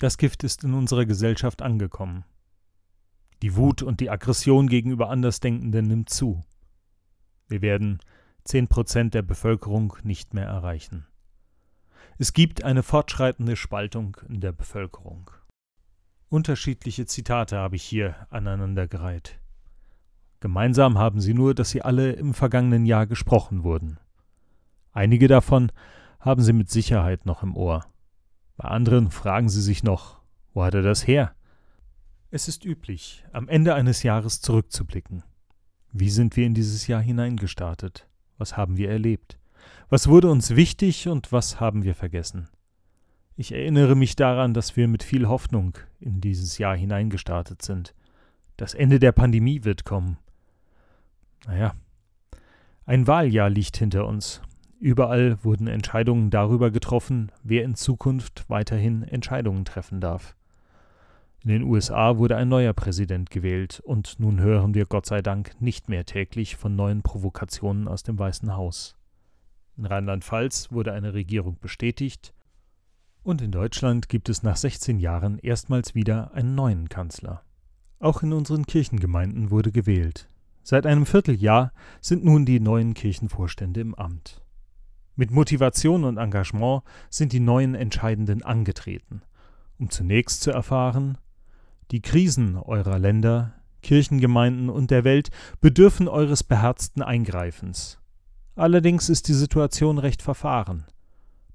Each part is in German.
Das Gift ist in unserer Gesellschaft angekommen. Die Wut und die Aggression gegenüber Andersdenkenden nimmt zu. Wir werden zehn Prozent der Bevölkerung nicht mehr erreichen. Es gibt eine fortschreitende Spaltung in der Bevölkerung. Unterschiedliche Zitate habe ich hier aneinandergereiht. Gemeinsam haben sie nur, dass sie alle im vergangenen Jahr gesprochen wurden. Einige davon haben Sie mit Sicherheit noch im Ohr. Bei anderen fragen Sie sich noch, wo hat er das her? Es ist üblich, am Ende eines Jahres zurückzublicken. Wie sind wir in dieses Jahr hineingestartet? Was haben wir erlebt? Was wurde uns wichtig und was haben wir vergessen? Ich erinnere mich daran, dass wir mit viel Hoffnung in dieses Jahr hineingestartet sind. Das Ende der Pandemie wird kommen. Naja, ein Wahljahr liegt hinter uns Überall wurden Entscheidungen darüber getroffen, wer in Zukunft weiterhin Entscheidungen treffen darf. In den USA wurde ein neuer Präsident gewählt, und nun hören wir Gott sei Dank nicht mehr täglich von neuen Provokationen aus dem Weißen Haus. In Rheinland-Pfalz wurde eine Regierung bestätigt, und in Deutschland gibt es nach 16 Jahren erstmals wieder einen neuen Kanzler. Auch in unseren Kirchengemeinden wurde gewählt. Seit einem Vierteljahr sind nun die neuen Kirchenvorstände im Amt. Mit Motivation und Engagement sind die neuen Entscheidenden angetreten, um zunächst zu erfahren, die Krisen eurer Länder, Kirchengemeinden und der Welt bedürfen eures beherzten Eingreifens. Allerdings ist die Situation recht verfahren.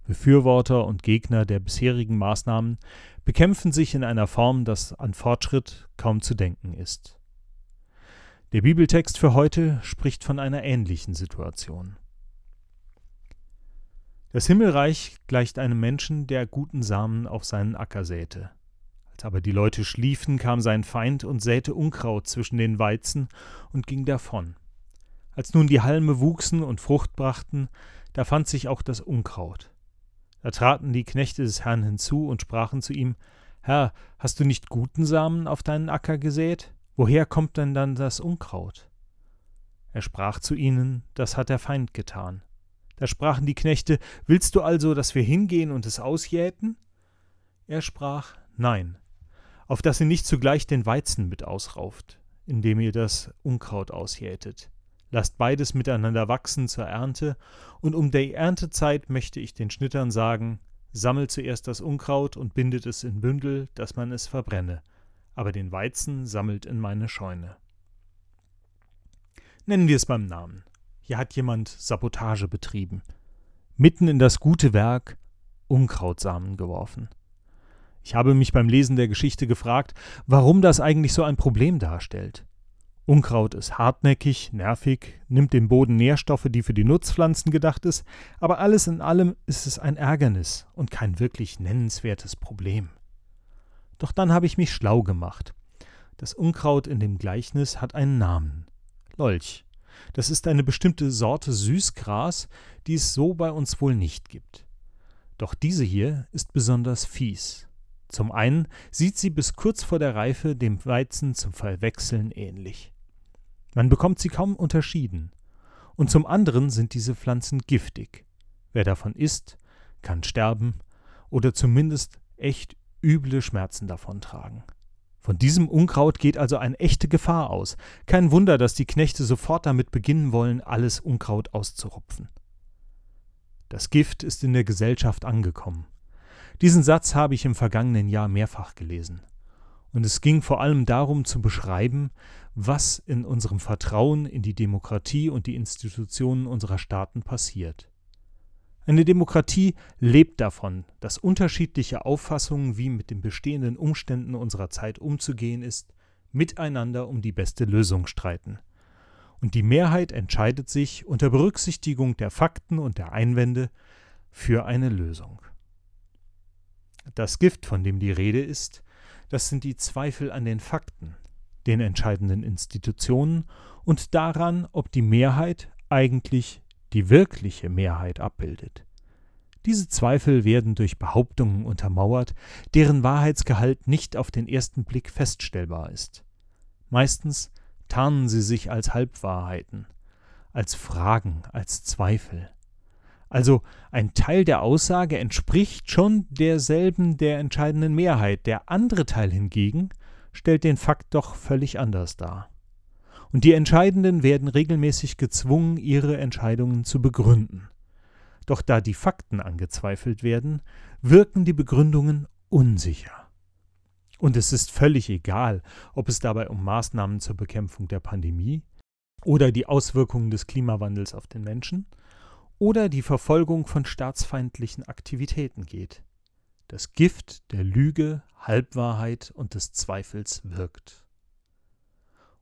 Befürworter und Gegner der bisherigen Maßnahmen bekämpfen sich in einer Form, dass an Fortschritt kaum zu denken ist. Der Bibeltext für heute spricht von einer ähnlichen Situation. Das Himmelreich gleicht einem Menschen, der guten Samen auf seinen Acker säte. Als aber die Leute schliefen, kam sein Feind und säte Unkraut zwischen den Weizen und ging davon. Als nun die Halme wuchsen und Frucht brachten, da fand sich auch das Unkraut. Da traten die Knechte des Herrn hinzu und sprachen zu ihm, Herr, hast du nicht guten Samen auf deinen Acker gesät? Woher kommt denn dann das Unkraut? Er sprach zu ihnen, das hat der Feind getan. Da sprachen die Knechte, Willst du also, dass wir hingehen und es ausjäten? Er sprach, Nein, auf dass ihr nicht zugleich den Weizen mit ausrauft, indem ihr das Unkraut ausjätet. Lasst beides miteinander wachsen zur Ernte, und um der Erntezeit möchte ich den Schnittern sagen, sammelt zuerst das Unkraut und bindet es in Bündel, dass man es verbrenne, aber den Weizen sammelt in meine Scheune. Nennen wir es beim Namen. Hier hat jemand Sabotage betrieben. Mitten in das gute Werk Unkrautsamen geworfen. Ich habe mich beim Lesen der Geschichte gefragt, warum das eigentlich so ein Problem darstellt. Unkraut ist hartnäckig, nervig, nimmt dem Boden Nährstoffe, die für die Nutzpflanzen gedacht ist, aber alles in allem ist es ein Ärgernis und kein wirklich nennenswertes Problem. Doch dann habe ich mich schlau gemacht. Das Unkraut in dem Gleichnis hat einen Namen. Lolch. Das ist eine bestimmte Sorte Süßgras, die es so bei uns wohl nicht gibt. Doch diese hier ist besonders fies. Zum einen sieht sie bis kurz vor der Reife dem Weizen zum Verwechseln ähnlich. Man bekommt sie kaum unterschieden. Und zum anderen sind diese Pflanzen giftig. Wer davon isst, kann sterben oder zumindest echt üble Schmerzen davontragen. Von diesem Unkraut geht also eine echte Gefahr aus. Kein Wunder, dass die Knechte sofort damit beginnen wollen, alles Unkraut auszurupfen. Das Gift ist in der Gesellschaft angekommen. Diesen Satz habe ich im vergangenen Jahr mehrfach gelesen. Und es ging vor allem darum zu beschreiben, was in unserem Vertrauen in die Demokratie und die Institutionen unserer Staaten passiert. Eine Demokratie lebt davon, dass unterschiedliche Auffassungen, wie mit den bestehenden Umständen unserer Zeit umzugehen ist, miteinander um die beste Lösung streiten. Und die Mehrheit entscheidet sich unter Berücksichtigung der Fakten und der Einwände für eine Lösung. Das Gift, von dem die Rede ist, das sind die Zweifel an den Fakten, den entscheidenden Institutionen und daran, ob die Mehrheit eigentlich die wirkliche Mehrheit abbildet. Diese Zweifel werden durch Behauptungen untermauert, deren Wahrheitsgehalt nicht auf den ersten Blick feststellbar ist. Meistens tarnen sie sich als Halbwahrheiten, als Fragen, als Zweifel. Also ein Teil der Aussage entspricht schon derselben der entscheidenden Mehrheit, der andere Teil hingegen stellt den Fakt doch völlig anders dar. Und die Entscheidenden werden regelmäßig gezwungen, ihre Entscheidungen zu begründen. Doch da die Fakten angezweifelt werden, wirken die Begründungen unsicher. Und es ist völlig egal, ob es dabei um Maßnahmen zur Bekämpfung der Pandemie oder die Auswirkungen des Klimawandels auf den Menschen oder die Verfolgung von staatsfeindlichen Aktivitäten geht. Das Gift der Lüge, Halbwahrheit und des Zweifels wirkt.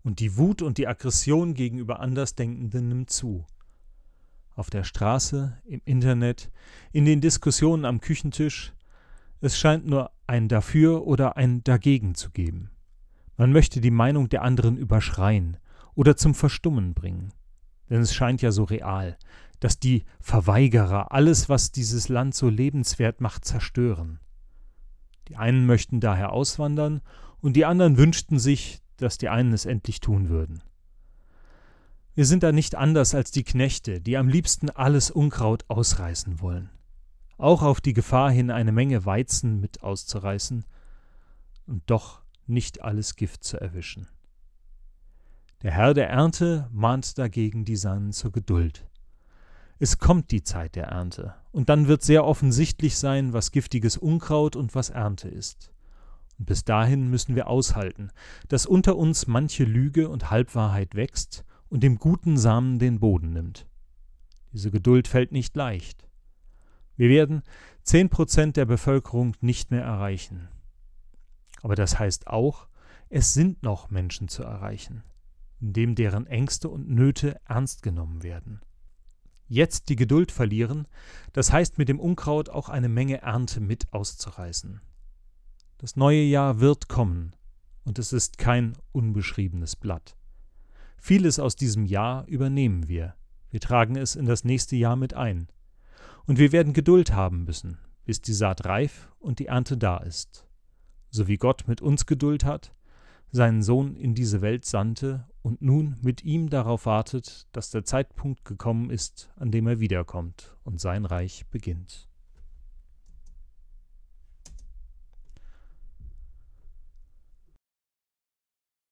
Und die Wut und die Aggression gegenüber Andersdenkenden nimmt zu. Auf der Straße, im Internet, in den Diskussionen am Küchentisch, es scheint nur ein Dafür oder ein Dagegen zu geben. Man möchte die Meinung der anderen überschreien oder zum Verstummen bringen. Denn es scheint ja so real, dass die Verweigerer alles, was dieses Land so lebenswert macht, zerstören. Die einen möchten daher auswandern und die anderen wünschten sich, dass die einen es endlich tun würden. Wir sind da nicht anders als die Knechte, die am liebsten alles Unkraut ausreißen wollen, auch auf die Gefahr hin, eine Menge Weizen mit auszureißen und doch nicht alles Gift zu erwischen. Der Herr der Ernte mahnt dagegen die Samen zur Geduld. Es kommt die Zeit der Ernte, und dann wird sehr offensichtlich sein, was giftiges Unkraut und was Ernte ist. Und bis dahin müssen wir aushalten, dass unter uns manche Lüge und Halbwahrheit wächst und dem guten Samen den Boden nimmt. Diese Geduld fällt nicht leicht. Wir werden zehn Prozent der Bevölkerung nicht mehr erreichen. Aber das heißt auch, es sind noch Menschen zu erreichen, indem deren Ängste und Nöte ernst genommen werden jetzt die Geduld verlieren, das heißt mit dem Unkraut auch eine Menge Ernte mit auszureißen. Das neue Jahr wird kommen, und es ist kein unbeschriebenes Blatt. Vieles aus diesem Jahr übernehmen wir, wir tragen es in das nächste Jahr mit ein. Und wir werden Geduld haben müssen, bis die Saat reif und die Ernte da ist. So wie Gott mit uns Geduld hat, seinen Sohn in diese Welt sandte und nun mit ihm darauf wartet, dass der Zeitpunkt gekommen ist, an dem er wiederkommt und sein Reich beginnt.